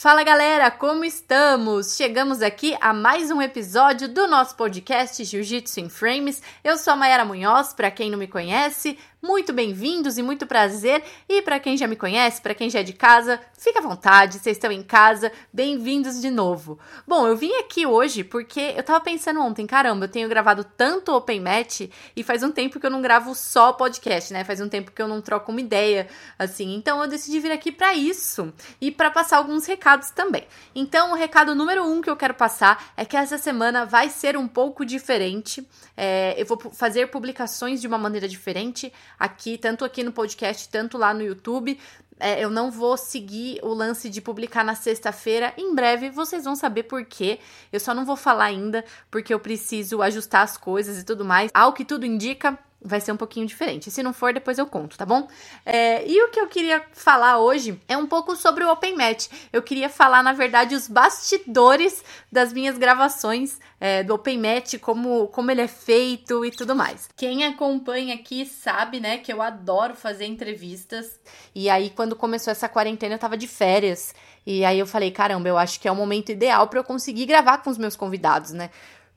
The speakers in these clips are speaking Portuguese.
Fala galera, como estamos? Chegamos aqui a mais um episódio do nosso podcast Jiu-Jitsu em Frames. Eu sou a Mayara Munhoz, para quem não me conhece, muito bem-vindos e muito prazer. E para quem já me conhece, para quem já é de casa, fica à vontade, vocês estão em casa, bem-vindos de novo. Bom, eu vim aqui hoje porque eu tava pensando ontem, caramba, eu tenho gravado tanto Open Match e faz um tempo que eu não gravo só podcast, né? Faz um tempo que eu não troco uma ideia, assim. Então eu decidi vir aqui para isso e para passar alguns recados também. Então, o recado número um que eu quero passar é que essa semana vai ser um pouco diferente. É, eu vou fazer publicações de uma maneira diferente aqui, tanto aqui no podcast, tanto lá no YouTube. É, eu não vou seguir o lance de publicar na sexta-feira. Em breve vocês vão saber por quê. Eu só não vou falar ainda, porque eu preciso ajustar as coisas e tudo mais. Ao que tudo indica, vai ser um pouquinho diferente. Se não for, depois eu conto, tá bom? É, e o que eu queria falar hoje é um pouco sobre o Open Match. Eu queria falar, na verdade, os bastidores das minhas gravações é, do Open Match, como, como ele é feito e tudo mais. Quem acompanha aqui sabe, né, que eu adoro fazer entrevistas. E aí, quando começou essa quarentena, eu tava de férias. E aí eu falei, caramba, eu acho que é o momento ideal para eu conseguir gravar com os meus convidados, né?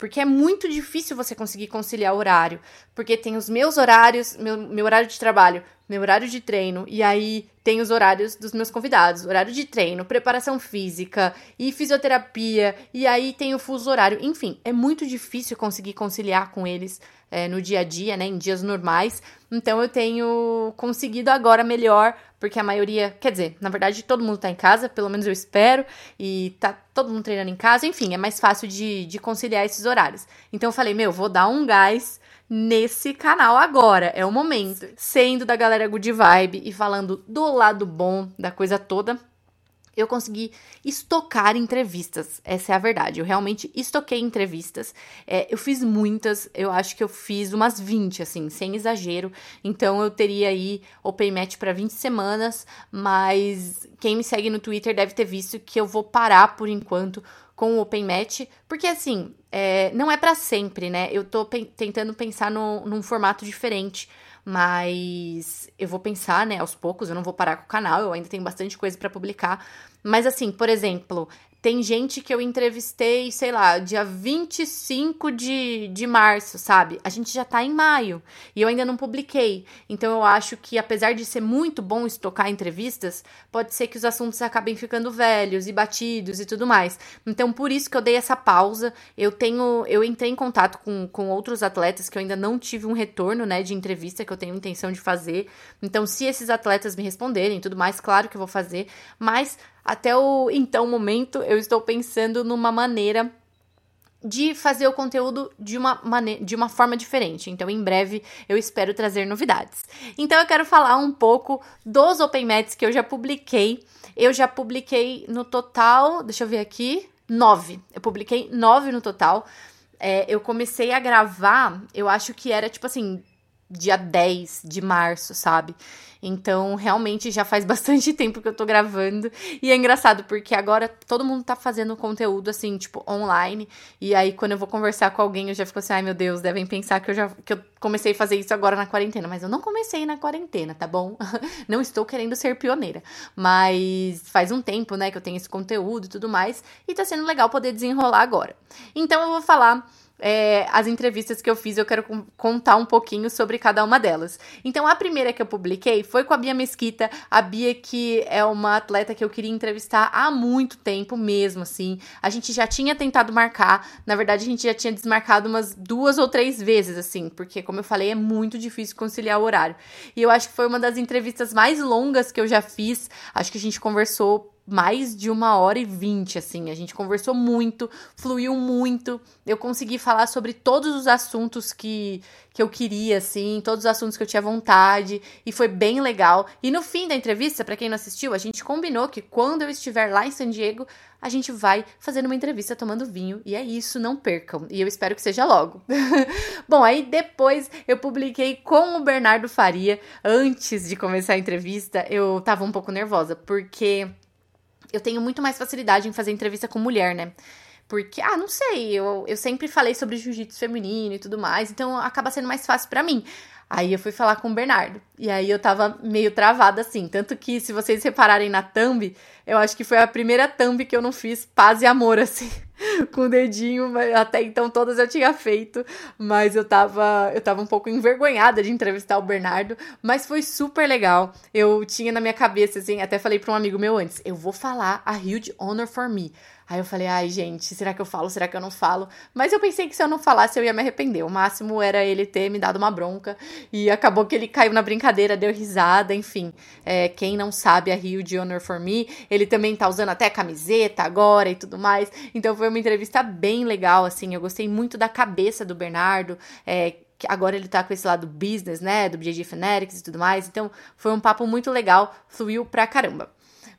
Porque é muito difícil você conseguir conciliar horário. Porque tem os meus horários, meu, meu horário de trabalho, meu horário de treino, e aí tem os horários dos meus convidados, horário de treino, preparação física e fisioterapia, e aí tem o fuso horário. Enfim, é muito difícil conseguir conciliar com eles é, no dia a dia, né, em dias normais. Então eu tenho conseguido agora melhor, porque a maioria, quer dizer, na verdade todo mundo tá em casa, pelo menos eu espero, e tá todo mundo treinando em casa, enfim, é mais fácil de, de conciliar esses horários. Então eu falei, meu, vou dar um gás nesse canal agora, é o momento. Sendo da galera good vibe e falando do lado bom da coisa toda, eu consegui estocar entrevistas. Essa é a verdade. Eu realmente estoquei entrevistas. É, eu fiz muitas, eu acho que eu fiz umas 20, assim, sem exagero. Então eu teria aí Open Match para 20 semanas, mas quem me segue no Twitter deve ter visto que eu vou parar por enquanto com o Open Match, porque assim, é, não é para sempre, né? Eu tô pe tentando pensar no, num formato diferente mas eu vou pensar, né, aos poucos, eu não vou parar com o canal, eu ainda tenho bastante coisa para publicar. Mas assim, por exemplo, tem gente que eu entrevistei, sei lá, dia 25 de, de março, sabe? A gente já tá em maio e eu ainda não publiquei. Então eu acho que, apesar de ser muito bom estocar entrevistas, pode ser que os assuntos acabem ficando velhos e batidos e tudo mais. Então, por isso que eu dei essa pausa. Eu tenho. Eu entrei em contato com, com outros atletas que eu ainda não tive um retorno, né, de entrevista que eu tenho intenção de fazer. Então, se esses atletas me responderem e tudo mais, claro que eu vou fazer. Mas até o então momento, eu estou pensando numa maneira de fazer o conteúdo de uma, maneira, de uma forma diferente. Então, em breve, eu espero trazer novidades. Então, eu quero falar um pouco dos Open Mats que eu já publiquei. Eu já publiquei no total, deixa eu ver aqui, nove. Eu publiquei nove no total. É, eu comecei a gravar, eu acho que era tipo assim, dia 10 de março, sabe? Então, realmente já faz bastante tempo que eu tô gravando. E é engraçado, porque agora todo mundo tá fazendo conteúdo assim, tipo, online. E aí, quando eu vou conversar com alguém, eu já fico assim, ai meu Deus, devem pensar que eu já que eu comecei a fazer isso agora na quarentena. Mas eu não comecei na quarentena, tá bom? não estou querendo ser pioneira. Mas faz um tempo, né, que eu tenho esse conteúdo e tudo mais. E tá sendo legal poder desenrolar agora. Então, eu vou falar é, as entrevistas que eu fiz, eu quero contar um pouquinho sobre cada uma delas. Então, a primeira que eu publiquei foi com a Bia Mesquita. A Bia, que é uma atleta que eu queria entrevistar há muito tempo mesmo, assim. A gente já tinha tentado marcar, na verdade, a gente já tinha desmarcado umas duas ou três vezes, assim, porque, como eu falei, é muito difícil conciliar o horário. E eu acho que foi uma das entrevistas mais longas que eu já fiz. Acho que a gente conversou mais de uma hora e vinte, assim. A gente conversou muito, fluiu muito. Eu consegui falar sobre todos os assuntos que, que eu queria, assim, todos os assuntos que eu tinha vontade, e foi bem legal. E no fim da entrevista, para quem não assistiu, a gente combinou que quando eu estiver lá em San Diego, a gente vai fazer uma entrevista tomando vinho, e é isso, não percam. E eu espero que seja logo. Bom, aí depois eu publiquei com o Bernardo Faria. Antes de começar a entrevista, eu tava um pouco nervosa, porque eu tenho muito mais facilidade em fazer entrevista com mulher, né? porque, ah, não sei, eu, eu sempre falei sobre jiu-jitsu feminino e tudo mais, então acaba sendo mais fácil para mim. Aí eu fui falar com o Bernardo. E aí eu tava meio travada assim. Tanto que, se vocês repararem na thumb, eu acho que foi a primeira thumb que eu não fiz paz e amor, assim, com o dedinho. Até então todas eu tinha feito. Mas eu tava, eu tava um pouco envergonhada de entrevistar o Bernardo. Mas foi super legal. Eu tinha na minha cabeça, assim, até falei pra um amigo meu antes: eu vou falar a Huge Honor for Me. Aí eu falei, ai, gente, será que eu falo? Será que eu não falo? Mas eu pensei que se eu não falasse, eu ia me arrepender. O máximo era ele ter me dado uma bronca. E acabou que ele caiu na brincadeira, deu risada, enfim. É, quem não sabe a Rio de Honor for Me, ele também tá usando até camiseta agora e tudo mais. Então foi uma entrevista bem legal, assim. Eu gostei muito da cabeça do Bernardo. É, agora ele tá com esse lado business, né, do BJJ Fanatics e tudo mais. Então, foi um papo muito legal, fluiu pra caramba.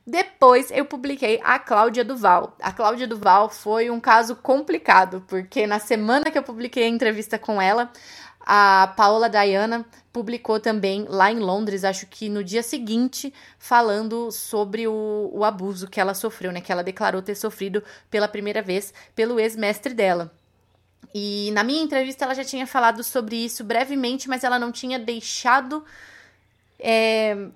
Depois eu publiquei a Cláudia Duval. A Cláudia Duval foi um caso complicado, porque na semana que eu publiquei a entrevista com ela, a Paola Diana publicou também lá em Londres, acho que no dia seguinte, falando sobre o, o abuso que ela sofreu, né? Que ela declarou ter sofrido pela primeira vez pelo ex-mestre dela. E na minha entrevista ela já tinha falado sobre isso brevemente, mas ela não tinha deixado é,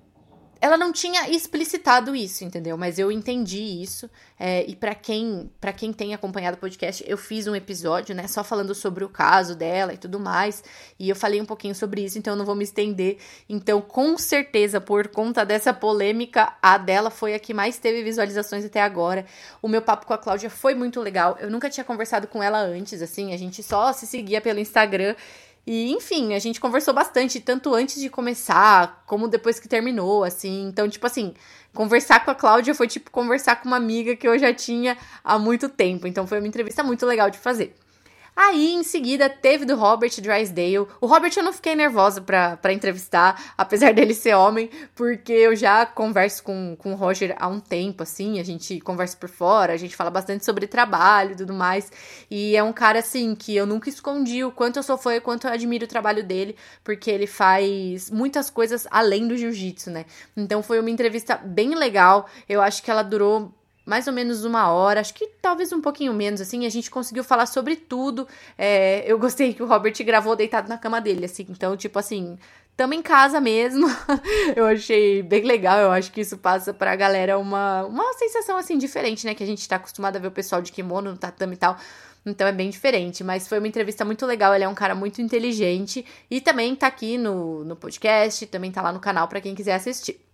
ela não tinha explicitado isso, entendeu? Mas eu entendi isso. É, e para quem para quem tem acompanhado o podcast, eu fiz um episódio, né, só falando sobre o caso dela e tudo mais. E eu falei um pouquinho sobre isso, então eu não vou me estender. Então, com certeza, por conta dessa polêmica, a dela foi a que mais teve visualizações até agora. O meu papo com a Cláudia foi muito legal. Eu nunca tinha conversado com ela antes, assim, a gente só se seguia pelo Instagram. E, enfim, a gente conversou bastante, tanto antes de começar, como depois que terminou, assim. Então, tipo assim, conversar com a Cláudia foi tipo conversar com uma amiga que eu já tinha há muito tempo. Então, foi uma entrevista muito legal de fazer. Aí, em seguida, teve do Robert Drysdale. O Robert eu não fiquei nervosa pra entrevistar, apesar dele ser homem, porque eu já converso com, com o Roger há um tempo, assim, a gente conversa por fora, a gente fala bastante sobre trabalho e tudo mais. E é um cara, assim, que eu nunca escondi o quanto eu sou fã e quanto eu admiro o trabalho dele, porque ele faz muitas coisas além do jiu-jitsu, né? Então foi uma entrevista bem legal. Eu acho que ela durou mais ou menos uma hora, acho que talvez um pouquinho menos, assim, a gente conseguiu falar sobre tudo. É, eu gostei que o Robert gravou deitado na cama dele, assim, então, tipo assim, tamo em casa mesmo. eu achei bem legal, eu acho que isso passa pra galera uma, uma sensação, assim, diferente, né, que a gente tá acostumado a ver o pessoal de kimono no tatame e tal. Então é bem diferente, mas foi uma entrevista muito legal. Ele é um cara muito inteligente e também tá aqui no, no podcast, também tá lá no canal para quem quiser assistir.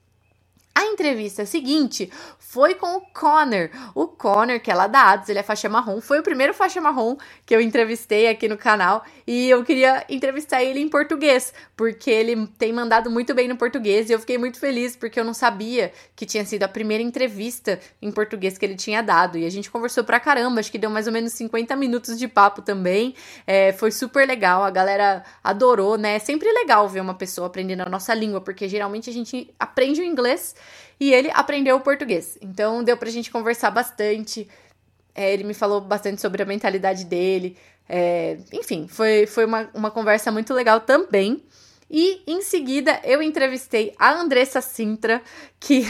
Entrevista seguinte foi com o Connor. O Connor, que é lá da Ados, ele é faixa marrom, foi o primeiro faixa marrom que eu entrevistei aqui no canal e eu queria entrevistar ele em português, porque ele tem mandado muito bem no português e eu fiquei muito feliz porque eu não sabia que tinha sido a primeira entrevista em português que ele tinha dado e a gente conversou pra caramba, acho que deu mais ou menos 50 minutos de papo também. É, foi super legal, a galera adorou, né? É sempre legal ver uma pessoa aprendendo a nossa língua, porque geralmente a gente aprende o inglês e ele aprendeu o português. Então deu pra gente conversar bastante. É, ele me falou bastante sobre a mentalidade dele. É, enfim, foi, foi uma, uma conversa muito legal também. E em seguida eu entrevistei a Andressa Sintra, que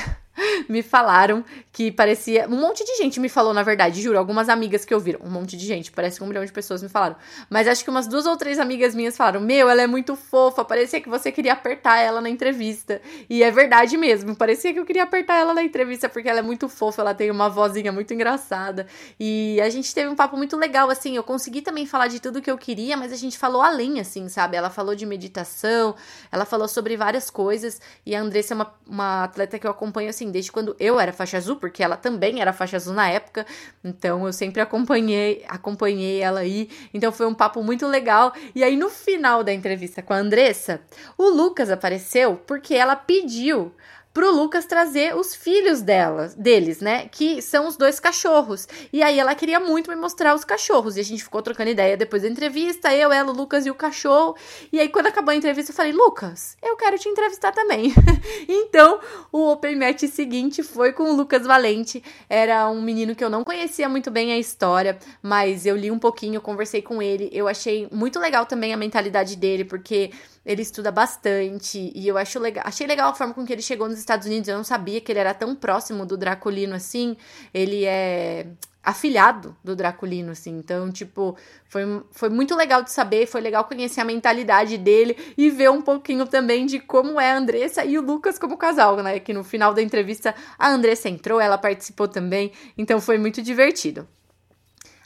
me falaram que parecia. Um monte de gente me falou, na verdade, juro. Algumas amigas que ouviram. Um monte de gente, parece que um milhão de pessoas me falaram. Mas acho que umas duas ou três amigas minhas falaram: Meu, ela é muito fofa. Parecia que você queria apertar ela na entrevista. E é verdade mesmo. Parecia que eu queria apertar ela na entrevista porque ela é muito fofa. Ela tem uma vozinha muito engraçada. E a gente teve um papo muito legal, assim. Eu consegui também falar de tudo que eu queria, mas a gente falou além, assim, sabe? Ela falou de meditação, ela falou sobre várias coisas. E a Andressa é uma, uma atleta que eu acompanho, assim assim, desde quando eu era faixa azul, porque ela também era faixa azul na época, então eu sempre acompanhei, acompanhei ela aí, então foi um papo muito legal. E aí no final da entrevista com a Andressa, o Lucas apareceu porque ela pediu pro Lucas trazer os filhos dela, deles, né? Que são os dois cachorros. E aí ela queria muito me mostrar os cachorros. E a gente ficou trocando ideia depois da entrevista, eu, ela, o Lucas e o cachorro. E aí, quando acabou a entrevista, eu falei, Lucas, eu quero te entrevistar também. então, o Open Match seguinte foi com o Lucas Valente. Era um menino que eu não conhecia muito bem a história, mas eu li um pouquinho, conversei com ele. Eu achei muito legal também a mentalidade dele, porque ele estuda bastante e eu acho legal, achei legal a forma com que ele chegou nos Estados Unidos. Eu não sabia que ele era tão próximo do Draculino assim. Ele é afilhado do Draculino, assim. Então, tipo, foi, foi muito legal de saber, foi legal conhecer a mentalidade dele e ver um pouquinho também de como é a Andressa e o Lucas como casal, né? Que no final da entrevista a Andressa entrou, ela participou também, então foi muito divertido.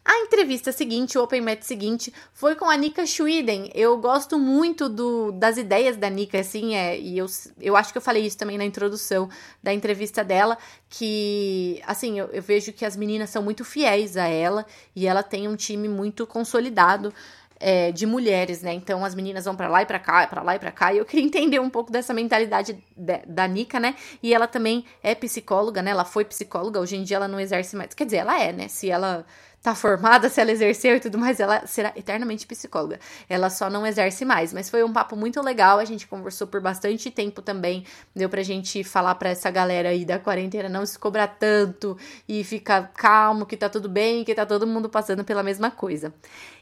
A entrevista seguinte, o Open Match seguinte, foi com a Nika Schwiden. Eu gosto muito do, das ideias da Nika, assim, é, e eu, eu acho que eu falei isso também na introdução da entrevista dela, que, assim, eu, eu vejo que as meninas são muito fiéis a ela e ela tem um time muito consolidado. É, de mulheres, né? Então as meninas vão para lá e para cá, para lá e para cá. E eu queria entender um pouco dessa mentalidade de, da Nika, né? E ela também é psicóloga, né? Ela foi psicóloga, hoje em dia ela não exerce mais. Quer dizer, ela é, né? Se ela tá formada, se ela exerceu e tudo mais, ela será eternamente psicóloga. Ela só não exerce mais. Mas foi um papo muito legal, a gente conversou por bastante tempo também. Deu pra gente falar pra essa galera aí da quarentena não se cobrar tanto e ficar calmo, que tá tudo bem, que tá todo mundo passando pela mesma coisa.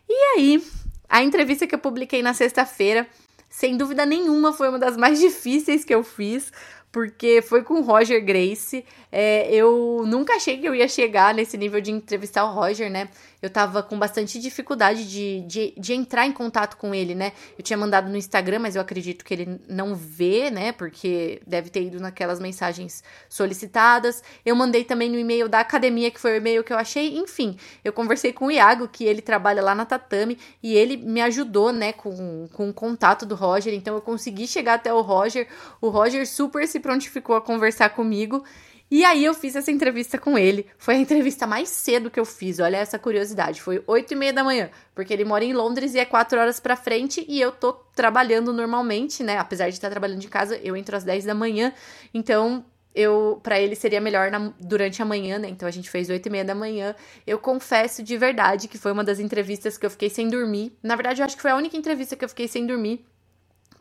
E aí, a entrevista que eu publiquei na sexta-feira, sem dúvida nenhuma, foi uma das mais difíceis que eu fiz porque foi com o Roger Grace. É, eu nunca achei que eu ia chegar nesse nível de entrevistar o Roger, né? eu tava com bastante dificuldade de, de, de, entrar em contato com ele, né? Eu tinha mandado no Instagram, mas eu acredito que ele não vê, né? Porque deve ter ido naquelas mensagens solicitadas. Eu mandei também no e-mail da academia, que foi o e-mail que eu achei. Enfim, eu conversei com o Iago, que ele trabalha lá na Tatame, e ele me ajudou, né, com, com o contato do Roger. Então eu consegui chegar até o Roger. O Roger super se prontificou a conversar comigo. E aí eu fiz essa entrevista com ele. Foi a entrevista mais cedo que eu fiz, olha essa curiosidade. Foi 8 e meia da manhã, porque ele mora em Londres e é 4 horas pra frente e eu tô trabalhando normalmente, né? Apesar de estar trabalhando de casa, eu entro às 10 da manhã. Então, eu para ele seria melhor na, durante a manhã, né? Então a gente fez 8 e meia da manhã. Eu confesso de verdade que foi uma das entrevistas que eu fiquei sem dormir. Na verdade, eu acho que foi a única entrevista que eu fiquei sem dormir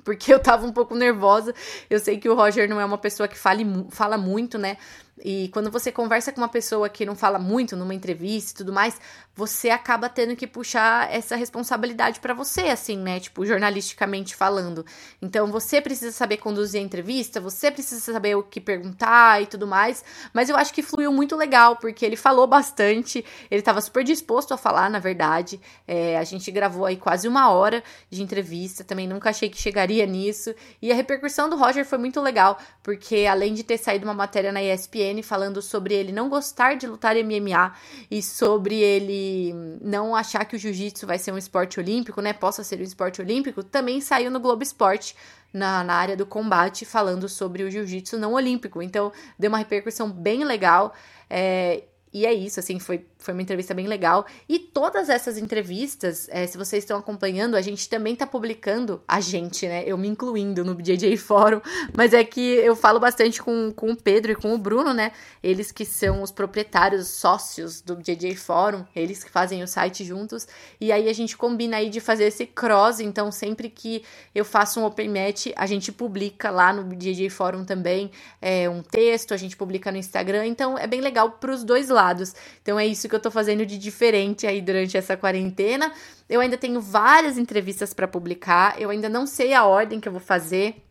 porque eu tava um pouco nervosa. Eu sei que o Roger não é uma pessoa que fale, fala muito, né? E quando você conversa com uma pessoa que não fala muito numa entrevista e tudo mais, você acaba tendo que puxar essa responsabilidade para você, assim, né? Tipo, jornalisticamente falando. Então, você precisa saber conduzir a entrevista, você precisa saber o que perguntar e tudo mais. Mas eu acho que fluiu muito legal, porque ele falou bastante, ele estava super disposto a falar, na verdade. É, a gente gravou aí quase uma hora de entrevista, também nunca achei que chegaria nisso. E a repercussão do Roger foi muito legal, porque além de ter saído uma matéria na ESPN, ESPN falando sobre ele não gostar de lutar MMA e sobre ele não achar que o jiu-jitsu vai ser um esporte olímpico, né? Possa ser um esporte olímpico, também saiu no Globo Esporte. Na, na área do combate, falando sobre o jiu-jitsu não olímpico. Então, deu uma repercussão bem legal. É, e é isso, assim, foi, foi uma entrevista bem legal. E todas essas entrevistas, é, se vocês estão acompanhando, a gente também tá publicando, a gente, né? Eu me incluindo no JJ Fórum, mas é que eu falo bastante com, com o Pedro e com o Bruno, né? Eles que são os proprietários, sócios do JJ Fórum, eles que fazem o site juntos. E aí a gente combina aí de fazer esse cross, então sempre que eu faço um Open Match, a gente publica lá no JJ Fórum também é, um texto, a gente publica no Instagram, então é bem legal pros dois lados lados. Então é isso que eu tô fazendo de diferente aí durante essa quarentena. Eu ainda tenho várias entrevistas para publicar, eu ainda não sei a ordem que eu vou fazer.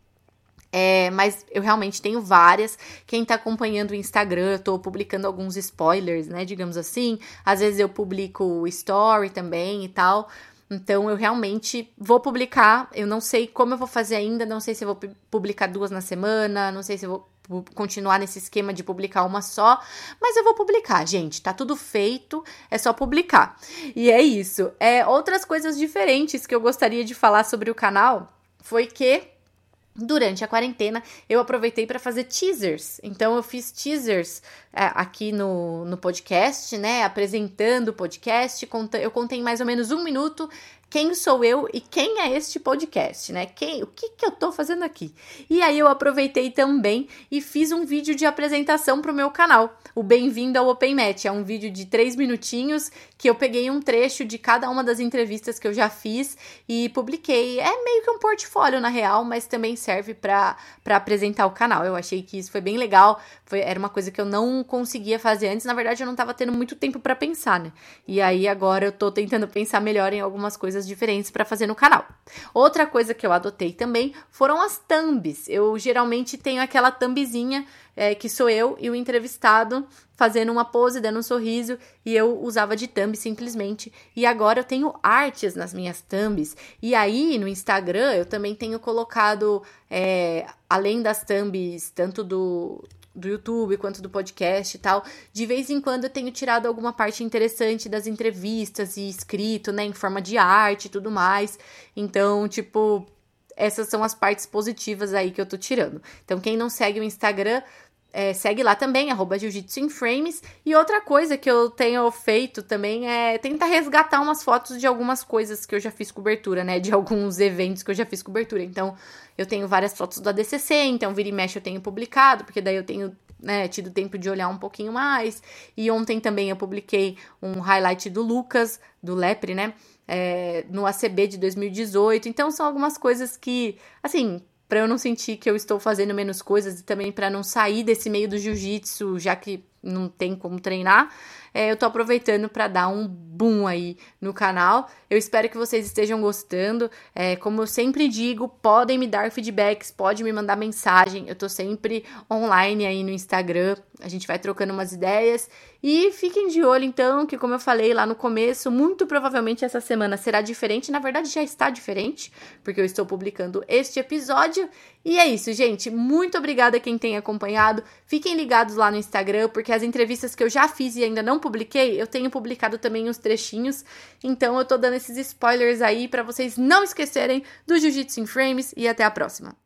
É, mas eu realmente tenho várias. Quem tá acompanhando o Instagram, eu tô publicando alguns spoilers, né? Digamos assim. Às vezes eu publico story também e tal. Então eu realmente vou publicar. Eu não sei como eu vou fazer ainda, não sei se eu vou publicar duas na semana, não sei se eu vou continuar nesse esquema de publicar uma só, mas eu vou publicar, gente. Tá tudo feito, é só publicar. E é isso. É outras coisas diferentes que eu gostaria de falar sobre o canal foi que Durante a quarentena, eu aproveitei para fazer teasers. Então, eu fiz teasers é, aqui no, no podcast, né? Apresentando o podcast. Eu contei mais ou menos um minuto quem sou eu e quem é este podcast, né? Quem, o que, que eu tô fazendo aqui? E aí eu aproveitei também e fiz um vídeo de apresentação pro meu canal, o Bem-vindo ao Open Match. É um vídeo de três minutinhos que eu peguei um trecho de cada uma das entrevistas que eu já fiz e publiquei. É meio que um portfólio na real, mas também serve para apresentar o canal. Eu achei que isso foi bem legal, foi, era uma coisa que eu não conseguia fazer antes. Na verdade, eu não tava tendo muito tempo para pensar, né? E aí agora eu tô tentando pensar melhor em algumas coisas coisas diferentes para fazer no canal. Outra coisa que eu adotei também foram as thumbs. Eu geralmente tenho aquela thumbzinha é, que sou eu e o entrevistado fazendo uma pose, dando um sorriso, e eu usava de thumb simplesmente. E agora eu tenho artes nas minhas thumbs. E aí no Instagram eu também tenho colocado, é, além das thumbs, tanto do, do YouTube quanto do podcast e tal, de vez em quando eu tenho tirado alguma parte interessante das entrevistas e escrito, né, em forma de arte e tudo mais. Então, tipo, essas são as partes positivas aí que eu tô tirando. Então, quem não segue o Instagram, é, segue lá também, arroba Jiu-Jitsu em Frames. E outra coisa que eu tenho feito também é tentar resgatar umas fotos de algumas coisas que eu já fiz cobertura, né? De alguns eventos que eu já fiz cobertura. Então, eu tenho várias fotos do ADCC, então vira e mexe eu tenho publicado, porque daí eu tenho né, tido tempo de olhar um pouquinho mais. E ontem também eu publiquei um highlight do Lucas, do Lepre, né? É, no ACB de 2018. Então, são algumas coisas que, assim, para eu não sentir que eu estou fazendo menos coisas e também para não sair desse meio do jiu-jitsu, já que não tem como treinar, é, eu tô aproveitando para dar um boom aí no canal. Eu espero que vocês estejam gostando. É, como eu sempre digo, podem me dar feedbacks, pode me mandar mensagem. Eu tô sempre online aí no Instagram. A gente vai trocando umas ideias. E fiquem de olho, então, que como eu falei lá no começo, muito provavelmente essa semana será diferente. Na verdade, já está diferente, porque eu estou publicando este episódio. E é isso, gente. Muito obrigada a quem tem acompanhado. Fiquem ligados lá no Instagram, porque as entrevistas que eu já fiz e ainda não publiquei, eu tenho publicado também os trechinhos. Então eu tô dando esses spoilers aí para vocês não esquecerem do Jiu-Jitsu em Frames e até a próxima.